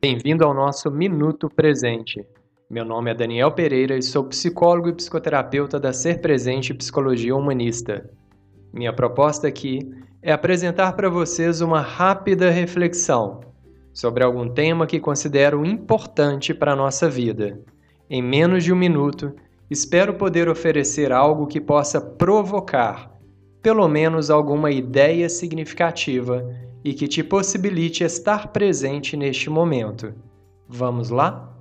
Bem-vindo ao nosso Minuto Presente. Meu nome é Daniel Pereira e sou psicólogo e psicoterapeuta da Ser Presente Psicologia Humanista. Minha proposta aqui é apresentar para vocês uma rápida reflexão sobre algum tema que considero importante para a nossa vida. Em menos de um minuto, espero poder oferecer algo que possa provocar pelo menos alguma ideia significativa e que te possibilite estar presente neste momento. Vamos lá?